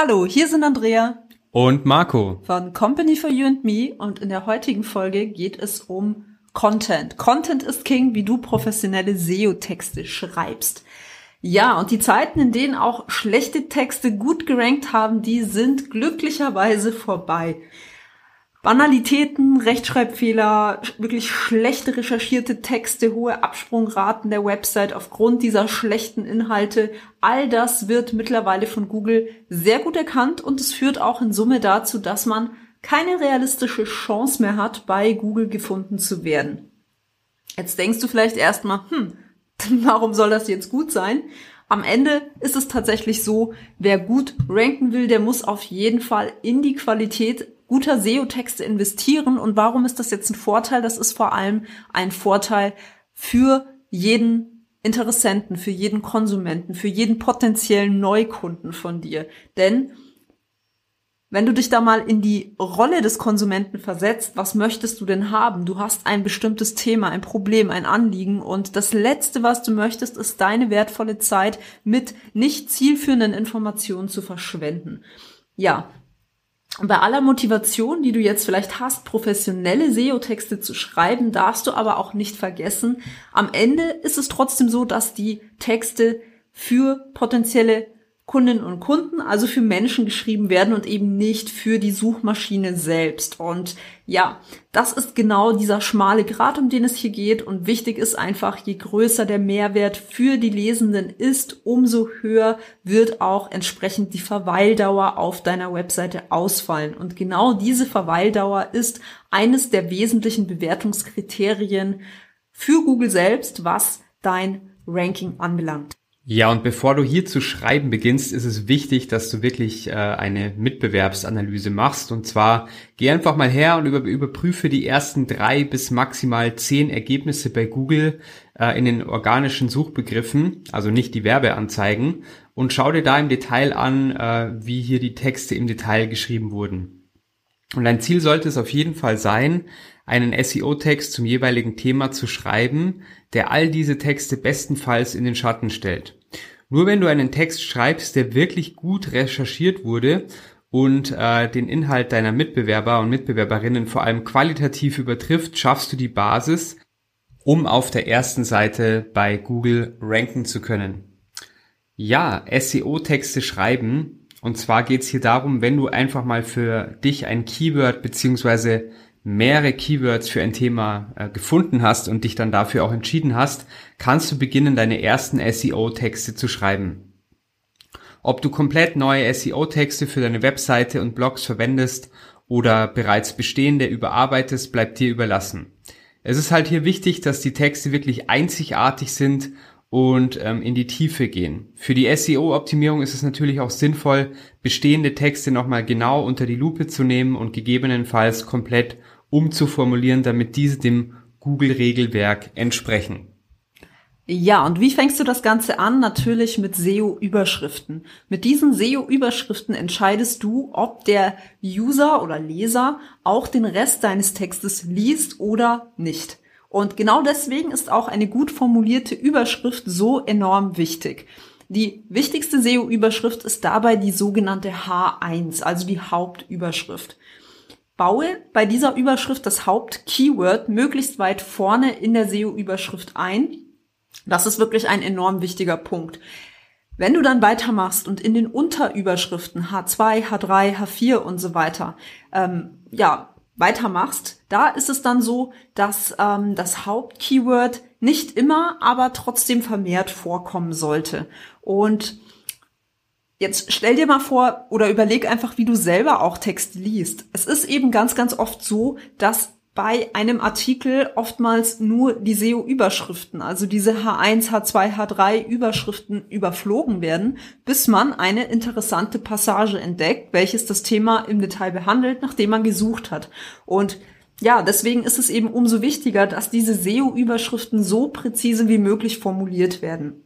Hallo, hier sind Andrea und Marco von Company for You and Me und in der heutigen Folge geht es um Content. Content ist King, wie du professionelle SEO-Texte schreibst. Ja, und die Zeiten, in denen auch schlechte Texte gut gerankt haben, die sind glücklicherweise vorbei. Banalitäten, Rechtschreibfehler, wirklich schlechte recherchierte Texte, hohe Absprungraten der Website aufgrund dieser schlechten Inhalte, all das wird mittlerweile von Google sehr gut erkannt und es führt auch in Summe dazu, dass man keine realistische Chance mehr hat, bei Google gefunden zu werden. Jetzt denkst du vielleicht erstmal, hm, warum soll das jetzt gut sein? Am Ende ist es tatsächlich so, wer gut ranken will, der muss auf jeden Fall in die Qualität guter SEO-Texte investieren. Und warum ist das jetzt ein Vorteil? Das ist vor allem ein Vorteil für jeden Interessenten, für jeden Konsumenten, für jeden potenziellen Neukunden von dir. Denn wenn du dich da mal in die Rolle des Konsumenten versetzt, was möchtest du denn haben? Du hast ein bestimmtes Thema, ein Problem, ein Anliegen und das Letzte, was du möchtest, ist deine wertvolle Zeit mit nicht zielführenden Informationen zu verschwenden. Ja, bei aller Motivation, die du jetzt vielleicht hast, professionelle SEO-Texte zu schreiben, darfst du aber auch nicht vergessen, am Ende ist es trotzdem so, dass die Texte für potenzielle Kundinnen und Kunden, also für Menschen geschrieben werden und eben nicht für die Suchmaschine selbst. Und ja, das ist genau dieser schmale Grat, um den es hier geht. Und wichtig ist einfach, je größer der Mehrwert für die Lesenden ist, umso höher wird auch entsprechend die Verweildauer auf deiner Webseite ausfallen. Und genau diese Verweildauer ist eines der wesentlichen Bewertungskriterien für Google selbst, was dein Ranking anbelangt. Ja, und bevor du hier zu schreiben beginnst, ist es wichtig, dass du wirklich äh, eine Mitbewerbsanalyse machst. Und zwar geh einfach mal her und über, überprüfe die ersten drei bis maximal zehn Ergebnisse bei Google äh, in den organischen Suchbegriffen, also nicht die Werbeanzeigen, und schau dir da im Detail an, äh, wie hier die Texte im Detail geschrieben wurden. Und dein Ziel sollte es auf jeden Fall sein, einen SEO-Text zum jeweiligen Thema zu schreiben, der all diese Texte bestenfalls in den Schatten stellt. Nur wenn du einen Text schreibst, der wirklich gut recherchiert wurde und äh, den Inhalt deiner Mitbewerber und Mitbewerberinnen vor allem qualitativ übertrifft, schaffst du die Basis, um auf der ersten Seite bei Google ranken zu können. Ja, SEO-Texte schreiben. Und zwar geht's hier darum, wenn du einfach mal für dich ein Keyword beziehungsweise mehrere Keywords für ein Thema äh, gefunden hast und dich dann dafür auch entschieden hast, kannst du beginnen, deine ersten SEO-Texte zu schreiben. Ob du komplett neue SEO-Texte für deine Webseite und Blogs verwendest oder bereits bestehende überarbeitest, bleibt dir überlassen. Es ist halt hier wichtig, dass die Texte wirklich einzigartig sind und ähm, in die Tiefe gehen. Für die SEO-Optimierung ist es natürlich auch sinnvoll, bestehende Texte nochmal genau unter die Lupe zu nehmen und gegebenenfalls komplett umzuformulieren, damit diese dem Google-Regelwerk entsprechen. Ja, und wie fängst du das Ganze an? Natürlich mit SEO-Überschriften. Mit diesen SEO-Überschriften entscheidest du, ob der User oder Leser auch den Rest deines Textes liest oder nicht. Und genau deswegen ist auch eine gut formulierte Überschrift so enorm wichtig. Die wichtigste SEO-Überschrift ist dabei die sogenannte H1, also die Hauptüberschrift. Baue bei dieser Überschrift das Hauptkeyword möglichst weit vorne in der SEO-Überschrift ein. Das ist wirklich ein enorm wichtiger Punkt. Wenn du dann weitermachst und in den Unterüberschriften H2, H3, H4 und so weiter, ähm, ja, weitermachst, da ist es dann so, dass ähm, das Hauptkeyword nicht immer, aber trotzdem vermehrt vorkommen sollte. Und Jetzt stell dir mal vor oder überleg einfach, wie du selber auch Text liest. Es ist eben ganz, ganz oft so, dass bei einem Artikel oftmals nur die SEO-Überschriften, also diese H1, H2, H3 Überschriften überflogen werden, bis man eine interessante Passage entdeckt, welches das Thema im Detail behandelt, nachdem man gesucht hat. Und ja, deswegen ist es eben umso wichtiger, dass diese SEO-Überschriften so präzise wie möglich formuliert werden.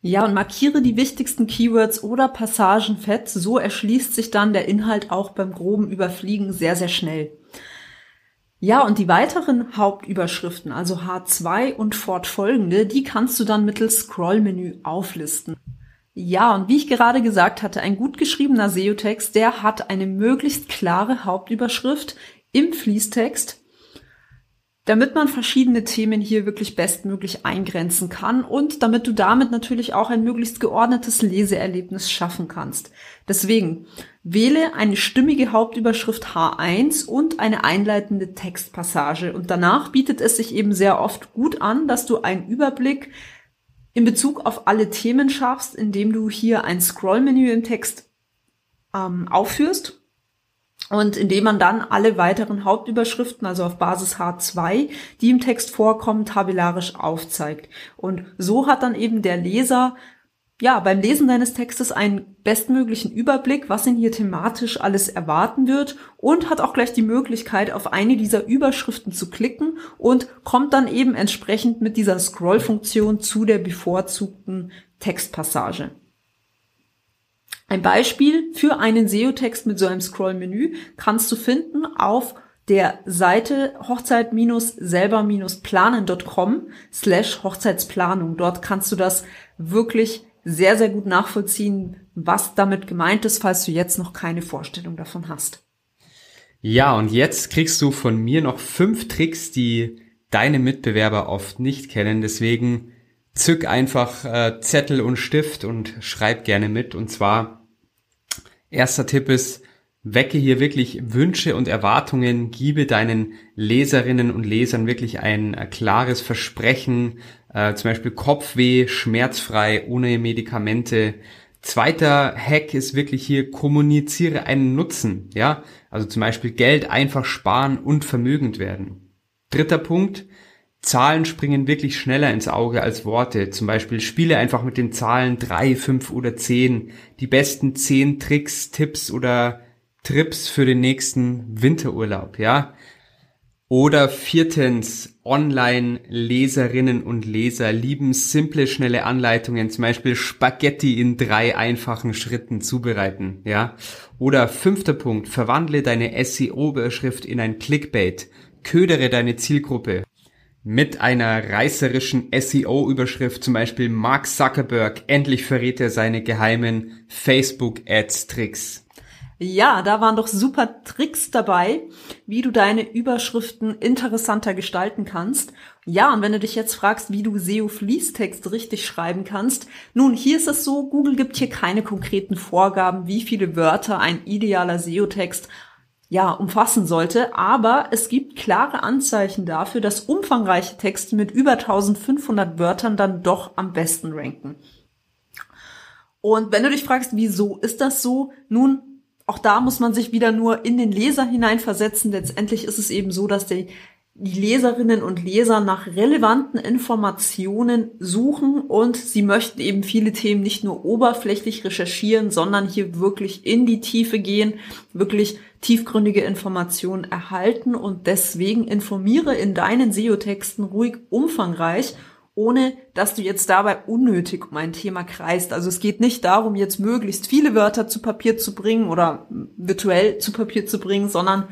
Ja, und markiere die wichtigsten Keywords oder Passagen fett, so erschließt sich dann der Inhalt auch beim groben Überfliegen sehr, sehr schnell. Ja, und die weiteren Hauptüberschriften, also H2 und fortfolgende, die kannst du dann mittels Scrollmenü auflisten. Ja, und wie ich gerade gesagt hatte, ein gut geschriebener SEO-Text, der hat eine möglichst klare Hauptüberschrift im Fließtext damit man verschiedene Themen hier wirklich bestmöglich eingrenzen kann und damit du damit natürlich auch ein möglichst geordnetes Leseerlebnis schaffen kannst. Deswegen wähle eine stimmige Hauptüberschrift H1 und eine einleitende Textpassage und danach bietet es sich eben sehr oft gut an, dass du einen Überblick in Bezug auf alle Themen schaffst, indem du hier ein Scrollmenü im Text ähm, aufführst und indem man dann alle weiteren Hauptüberschriften, also auf Basis H2, die im Text vorkommen, tabellarisch aufzeigt. Und so hat dann eben der Leser ja, beim Lesen deines Textes einen bestmöglichen Überblick, was ihn hier thematisch alles erwarten wird und hat auch gleich die Möglichkeit, auf eine dieser Überschriften zu klicken und kommt dann eben entsprechend mit dieser Scroll-Funktion zu der bevorzugten Textpassage. Ein Beispiel für einen SEO-Text mit so einem Scroll-Menü kannst du finden auf der Seite hochzeit-selber-planen.com slash Hochzeitsplanung. Dort kannst du das wirklich sehr, sehr gut nachvollziehen, was damit gemeint ist, falls du jetzt noch keine Vorstellung davon hast. Ja, und jetzt kriegst du von mir noch fünf Tricks, die deine Mitbewerber oft nicht kennen. Deswegen zück einfach äh, Zettel und Stift und schreib gerne mit. Und zwar Erster Tipp ist, wecke hier wirklich Wünsche und Erwartungen, gebe deinen Leserinnen und Lesern wirklich ein äh, klares Versprechen, äh, zum Beispiel Kopfweh, schmerzfrei, ohne Medikamente. Zweiter Hack ist wirklich hier, kommuniziere einen Nutzen, ja, also zum Beispiel Geld einfach sparen und vermögend werden. Dritter Punkt, Zahlen springen wirklich schneller ins Auge als Worte. Zum Beispiel spiele einfach mit den Zahlen drei, fünf oder zehn. Die besten zehn Tricks, Tipps oder Trips für den nächsten Winterurlaub, ja. Oder viertens, Online-Leserinnen und Leser lieben simple, schnelle Anleitungen, zum Beispiel Spaghetti in drei einfachen Schritten zubereiten, ja. Oder fünfter Punkt, verwandle deine SEO-Überschrift in ein Clickbait. Ködere deine Zielgruppe mit einer reißerischen SEO-Überschrift, zum Beispiel Mark Zuckerberg, endlich verrät er seine geheimen Facebook-Ads-Tricks. Ja, da waren doch super Tricks dabei, wie du deine Überschriften interessanter gestalten kannst. Ja, und wenn du dich jetzt fragst, wie du SEO-Fließtext richtig schreiben kannst, nun, hier ist es so, Google gibt hier keine konkreten Vorgaben, wie viele Wörter ein idealer SEO-Text ja, umfassen sollte, aber es gibt klare Anzeichen dafür, dass umfangreiche Texte mit über 1500 Wörtern dann doch am besten ranken. Und wenn du dich fragst, wieso ist das so? Nun, auch da muss man sich wieder nur in den Leser hineinversetzen. Letztendlich ist es eben so, dass die, die Leserinnen und Leser nach relevanten Informationen suchen und sie möchten eben viele Themen nicht nur oberflächlich recherchieren, sondern hier wirklich in die Tiefe gehen, wirklich tiefgründige Informationen erhalten und deswegen informiere in deinen SEO-Texten ruhig umfangreich, ohne dass du jetzt dabei unnötig um ein Thema kreist. Also es geht nicht darum, jetzt möglichst viele Wörter zu Papier zu bringen oder virtuell zu Papier zu bringen, sondern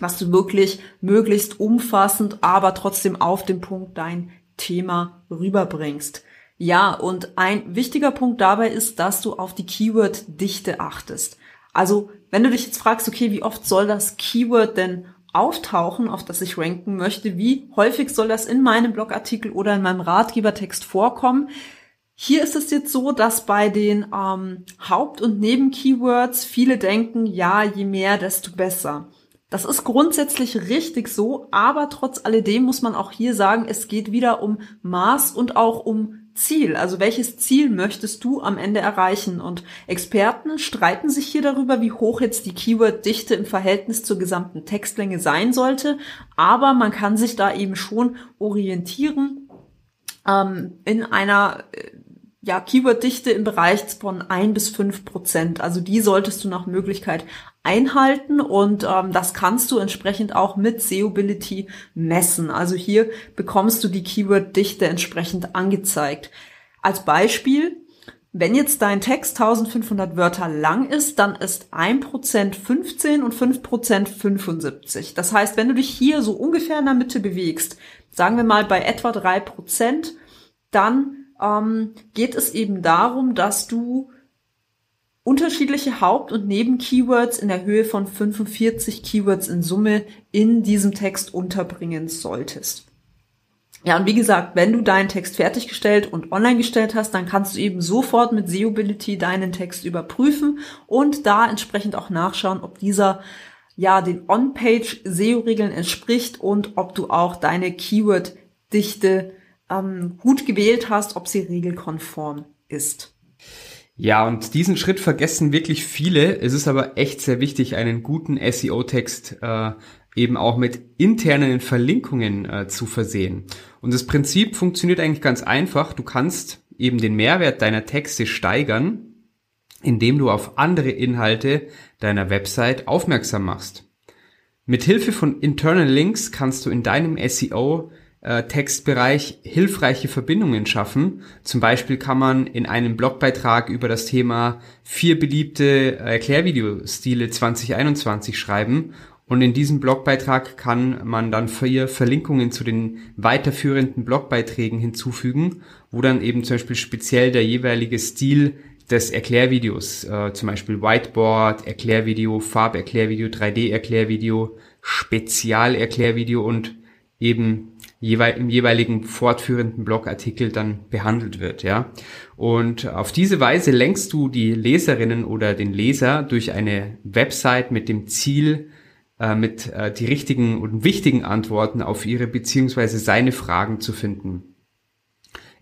dass du wirklich möglichst umfassend, aber trotzdem auf den Punkt dein Thema rüberbringst. Ja, und ein wichtiger Punkt dabei ist, dass du auf die Keyword-Dichte achtest. Also wenn du dich jetzt fragst, okay, wie oft soll das Keyword denn auftauchen, auf das ich ranken möchte, wie häufig soll das in meinem Blogartikel oder in meinem Ratgebertext vorkommen? Hier ist es jetzt so, dass bei den ähm, Haupt- und Nebenkeywords viele denken, ja, je mehr, desto besser. Das ist grundsätzlich richtig so, aber trotz alledem muss man auch hier sagen, es geht wieder um Maß und auch um Ziel? Also welches Ziel möchtest du am Ende erreichen? Und Experten streiten sich hier darüber, wie hoch jetzt die Keyword-Dichte im Verhältnis zur gesamten Textlänge sein sollte. Aber man kann sich da eben schon orientieren ähm, in einer äh, ja, Keyword-Dichte im Bereich von ein bis fünf Prozent. Also die solltest du nach Möglichkeit einhalten und ähm, das kannst du entsprechend auch mit Seobility messen. Also hier bekommst du die Keyword-Dichte entsprechend angezeigt. Als Beispiel, wenn jetzt dein Text 1500 Wörter lang ist, dann ist 1% 15 und 5% 75. Das heißt, wenn du dich hier so ungefähr in der Mitte bewegst, sagen wir mal bei etwa 3%, dann ähm, geht es eben darum, dass du unterschiedliche Haupt- und Nebenkeywords in der Höhe von 45 Keywords in Summe in diesem Text unterbringen solltest. Ja, und wie gesagt, wenn du deinen Text fertiggestellt und online gestellt hast, dann kannst du eben sofort mit Seobility deinen Text überprüfen und da entsprechend auch nachschauen, ob dieser ja den On-Page SEO-Regeln entspricht und ob du auch deine Keyword-Dichte ähm, gut gewählt hast, ob sie regelkonform ist. Ja, und diesen Schritt vergessen wirklich viele. Es ist aber echt sehr wichtig, einen guten SEO-Text äh, eben auch mit internen Verlinkungen äh, zu versehen. Und das Prinzip funktioniert eigentlich ganz einfach. Du kannst eben den Mehrwert deiner Texte steigern, indem du auf andere Inhalte deiner Website aufmerksam machst. Mit Hilfe von Internal Links kannst du in deinem SEO äh, Textbereich hilfreiche Verbindungen schaffen. Zum Beispiel kann man in einem Blogbeitrag über das Thema vier beliebte Erklärvideostile 2021 schreiben und in diesem Blogbeitrag kann man dann vier Verlinkungen zu den weiterführenden Blogbeiträgen hinzufügen, wo dann eben zum Beispiel speziell der jeweilige Stil des Erklärvideos, äh, zum Beispiel Whiteboard, Erklärvideo, Farberklärvideo, 3D-Erklärvideo, Spezialerklärvideo und eben im jeweiligen fortführenden Blogartikel dann behandelt wird, ja. Und auf diese Weise lenkst du die Leserinnen oder den Leser durch eine Website mit dem Ziel, äh, mit äh, die richtigen und wichtigen Antworten auf ihre beziehungsweise seine Fragen zu finden.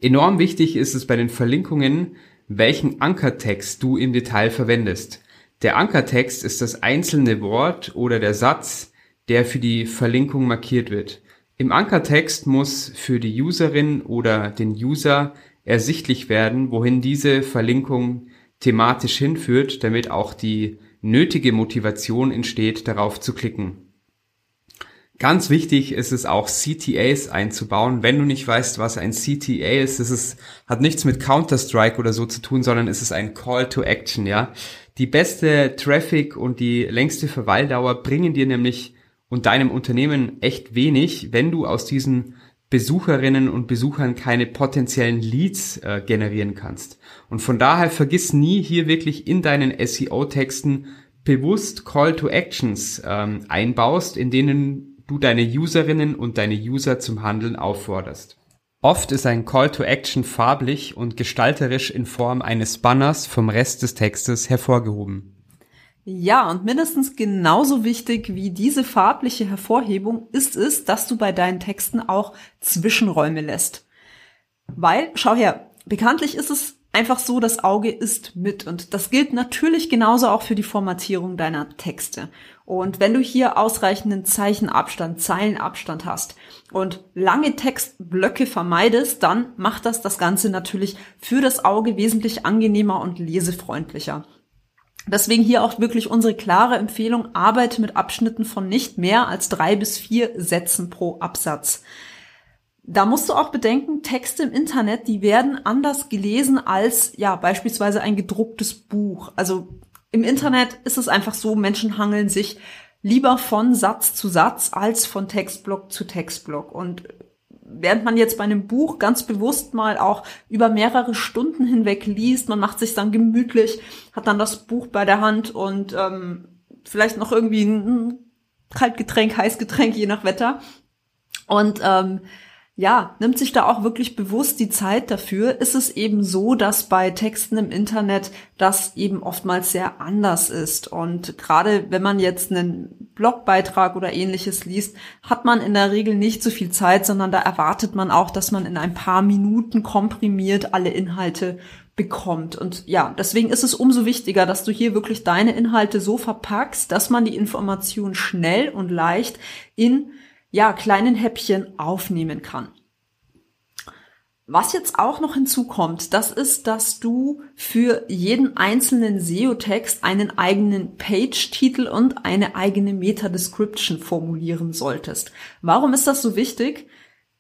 Enorm wichtig ist es bei den Verlinkungen, welchen Ankertext du im Detail verwendest. Der Ankertext ist das einzelne Wort oder der Satz, der für die Verlinkung markiert wird. Im Ankertext muss für die Userin oder den User ersichtlich werden, wohin diese Verlinkung thematisch hinführt, damit auch die nötige Motivation entsteht, darauf zu klicken. Ganz wichtig ist es auch CTAs einzubauen. Wenn du nicht weißt, was ein CTA ist, es ist, hat nichts mit Counter-Strike oder so zu tun, sondern es ist ein Call to Action, ja. Die beste Traffic und die längste Verweildauer bringen dir nämlich und deinem Unternehmen echt wenig, wenn du aus diesen Besucherinnen und Besuchern keine potenziellen Leads äh, generieren kannst. Und von daher vergiss nie hier wirklich in deinen SEO-Texten bewusst Call to Actions ähm, einbaust, in denen du deine Userinnen und deine User zum Handeln aufforderst. Oft ist ein Call to Action farblich und gestalterisch in Form eines Banners vom Rest des Textes hervorgehoben. Ja, und mindestens genauso wichtig wie diese farbliche Hervorhebung ist es, dass du bei deinen Texten auch Zwischenräume lässt. Weil, schau her, bekanntlich ist es einfach so, das Auge ist mit. Und das gilt natürlich genauso auch für die Formatierung deiner Texte. Und wenn du hier ausreichenden Zeichenabstand, Zeilenabstand hast und lange Textblöcke vermeidest, dann macht das das Ganze natürlich für das Auge wesentlich angenehmer und lesefreundlicher. Deswegen hier auch wirklich unsere klare Empfehlung, arbeite mit Abschnitten von nicht mehr als drei bis vier Sätzen pro Absatz. Da musst du auch bedenken, Texte im Internet, die werden anders gelesen als ja beispielsweise ein gedrucktes Buch. Also im Internet ist es einfach so, Menschen hangeln sich lieber von Satz zu Satz als von Textblock zu Textblock. Und während man jetzt bei einem Buch ganz bewusst mal auch über mehrere Stunden hinweg liest, man macht sich dann gemütlich, hat dann das Buch bei der Hand und ähm, vielleicht noch irgendwie ein Kaltgetränk, Heißgetränk, je nach Wetter. Und ähm, ja, nimmt sich da auch wirklich bewusst die Zeit dafür, ist es eben so, dass bei Texten im Internet das eben oftmals sehr anders ist. Und gerade wenn man jetzt einen Blogbeitrag oder ähnliches liest, hat man in der Regel nicht so viel Zeit, sondern da erwartet man auch, dass man in ein paar Minuten komprimiert alle Inhalte bekommt. Und ja, deswegen ist es umso wichtiger, dass du hier wirklich deine Inhalte so verpackst, dass man die Information schnell und leicht in ja, kleinen Häppchen aufnehmen kann. Was jetzt auch noch hinzukommt, das ist, dass du für jeden einzelnen SEO-Text einen eigenen Page-Titel und eine eigene Meta-Description formulieren solltest. Warum ist das so wichtig?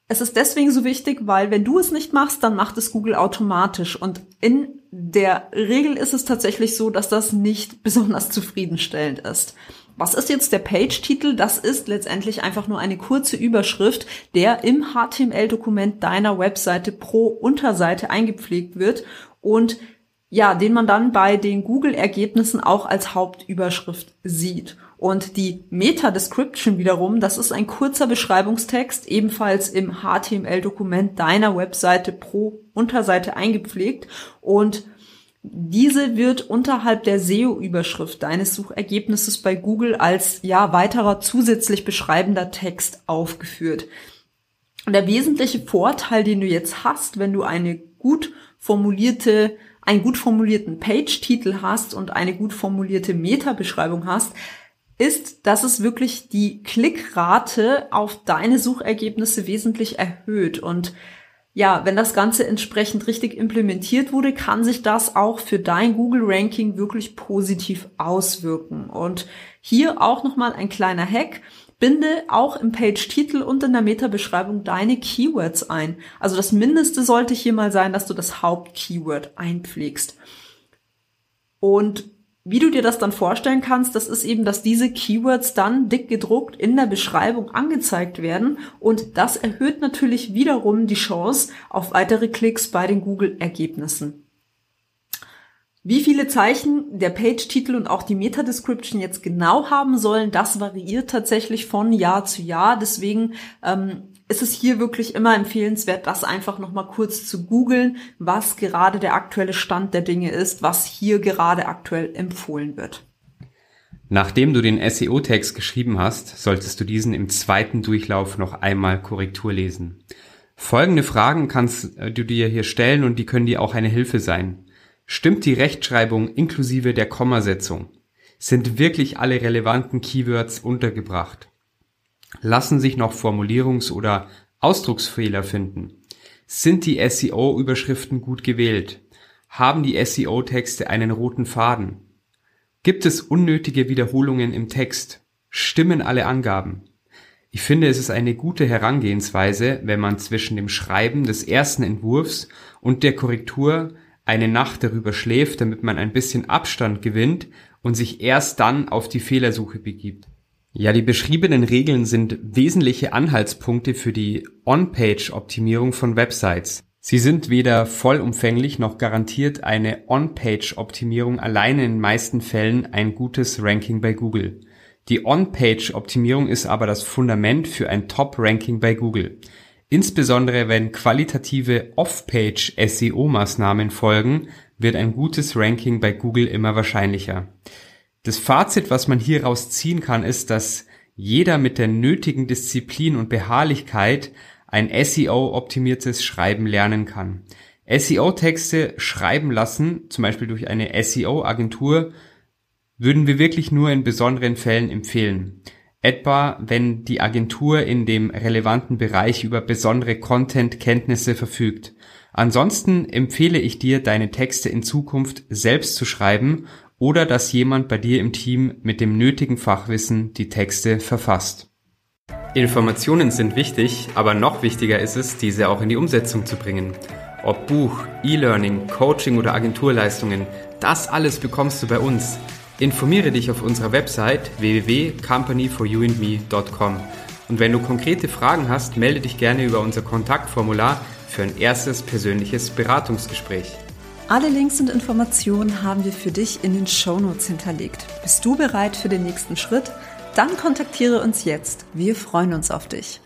Es ist deswegen so wichtig, weil wenn du es nicht machst, dann macht es Google automatisch. Und in der Regel ist es tatsächlich so, dass das nicht besonders zufriedenstellend ist. Was ist jetzt der Page-Titel? Das ist letztendlich einfach nur eine kurze Überschrift, der im HTML-Dokument deiner Webseite pro Unterseite eingepflegt wird und ja, den man dann bei den Google-Ergebnissen auch als Hauptüberschrift sieht. Und die Meta-Description wiederum, das ist ein kurzer Beschreibungstext, ebenfalls im HTML-Dokument deiner Webseite pro Unterseite eingepflegt und diese wird unterhalb der SEO-Überschrift deines Suchergebnisses bei Google als ja weiterer zusätzlich beschreibender Text aufgeführt. Und der wesentliche Vorteil, den du jetzt hast, wenn du eine gut formulierte, einen gut formulierten Page-Titel hast und eine gut formulierte Meta-Beschreibung hast, ist, dass es wirklich die Klickrate auf deine Suchergebnisse wesentlich erhöht und ja, wenn das Ganze entsprechend richtig implementiert wurde, kann sich das auch für dein Google-Ranking wirklich positiv auswirken. Und hier auch nochmal ein kleiner Hack. Binde auch im Page-Titel und in der Meta-Beschreibung deine Keywords ein. Also das Mindeste sollte hier mal sein, dass du das Haupt-Keyword einpflegst. Und wie du dir das dann vorstellen kannst, das ist eben, dass diese Keywords dann dick gedruckt in der Beschreibung angezeigt werden und das erhöht natürlich wiederum die Chance auf weitere Klicks bei den Google-Ergebnissen. Wie viele Zeichen der Page-Titel und auch die Meta-Description jetzt genau haben sollen, das variiert tatsächlich von Jahr zu Jahr. Deswegen ähm, ist es hier wirklich immer empfehlenswert, das einfach nochmal kurz zu googeln, was gerade der aktuelle Stand der Dinge ist, was hier gerade aktuell empfohlen wird. Nachdem du den SEO-Text geschrieben hast, solltest du diesen im zweiten Durchlauf noch einmal Korrektur lesen. Folgende Fragen kannst äh, du dir hier stellen und die können dir auch eine Hilfe sein. Stimmt die Rechtschreibung inklusive der Kommasetzung? Sind wirklich alle relevanten Keywords untergebracht? Lassen sich noch Formulierungs- oder Ausdrucksfehler finden? Sind die SEO-Überschriften gut gewählt? Haben die SEO-Texte einen roten Faden? Gibt es unnötige Wiederholungen im Text? Stimmen alle Angaben? Ich finde, es ist eine gute Herangehensweise, wenn man zwischen dem Schreiben des ersten Entwurfs und der Korrektur eine Nacht darüber schläft, damit man ein bisschen Abstand gewinnt und sich erst dann auf die Fehlersuche begibt. Ja, die beschriebenen Regeln sind wesentliche Anhaltspunkte für die On-Page-Optimierung von Websites. Sie sind weder vollumfänglich noch garantiert eine On-Page-Optimierung alleine in meisten Fällen ein gutes Ranking bei Google. Die On-Page-Optimierung ist aber das Fundament für ein Top-Ranking bei Google. Insbesondere wenn qualitative Off-Page-SEO-Maßnahmen folgen, wird ein gutes Ranking bei Google immer wahrscheinlicher. Das Fazit, was man hieraus ziehen kann, ist, dass jeder mit der nötigen Disziplin und Beharrlichkeit ein SEO-optimiertes Schreiben lernen kann. SEO-Texte schreiben lassen, zum Beispiel durch eine SEO-Agentur, würden wir wirklich nur in besonderen Fällen empfehlen. Etwa, wenn die Agentur in dem relevanten Bereich über besondere Content-Kenntnisse verfügt. Ansonsten empfehle ich dir, deine Texte in Zukunft selbst zu schreiben oder dass jemand bei dir im Team mit dem nötigen Fachwissen die Texte verfasst. Informationen sind wichtig, aber noch wichtiger ist es, diese auch in die Umsetzung zu bringen. Ob Buch, E-Learning, Coaching oder Agenturleistungen, das alles bekommst du bei uns. Informiere dich auf unserer Website www.companyforyouandme.com. Und wenn du konkrete Fragen hast, melde dich gerne über unser Kontaktformular für ein erstes persönliches Beratungsgespräch. Alle Links und Informationen haben wir für dich in den Show Notes hinterlegt. Bist du bereit für den nächsten Schritt? Dann kontaktiere uns jetzt. Wir freuen uns auf dich.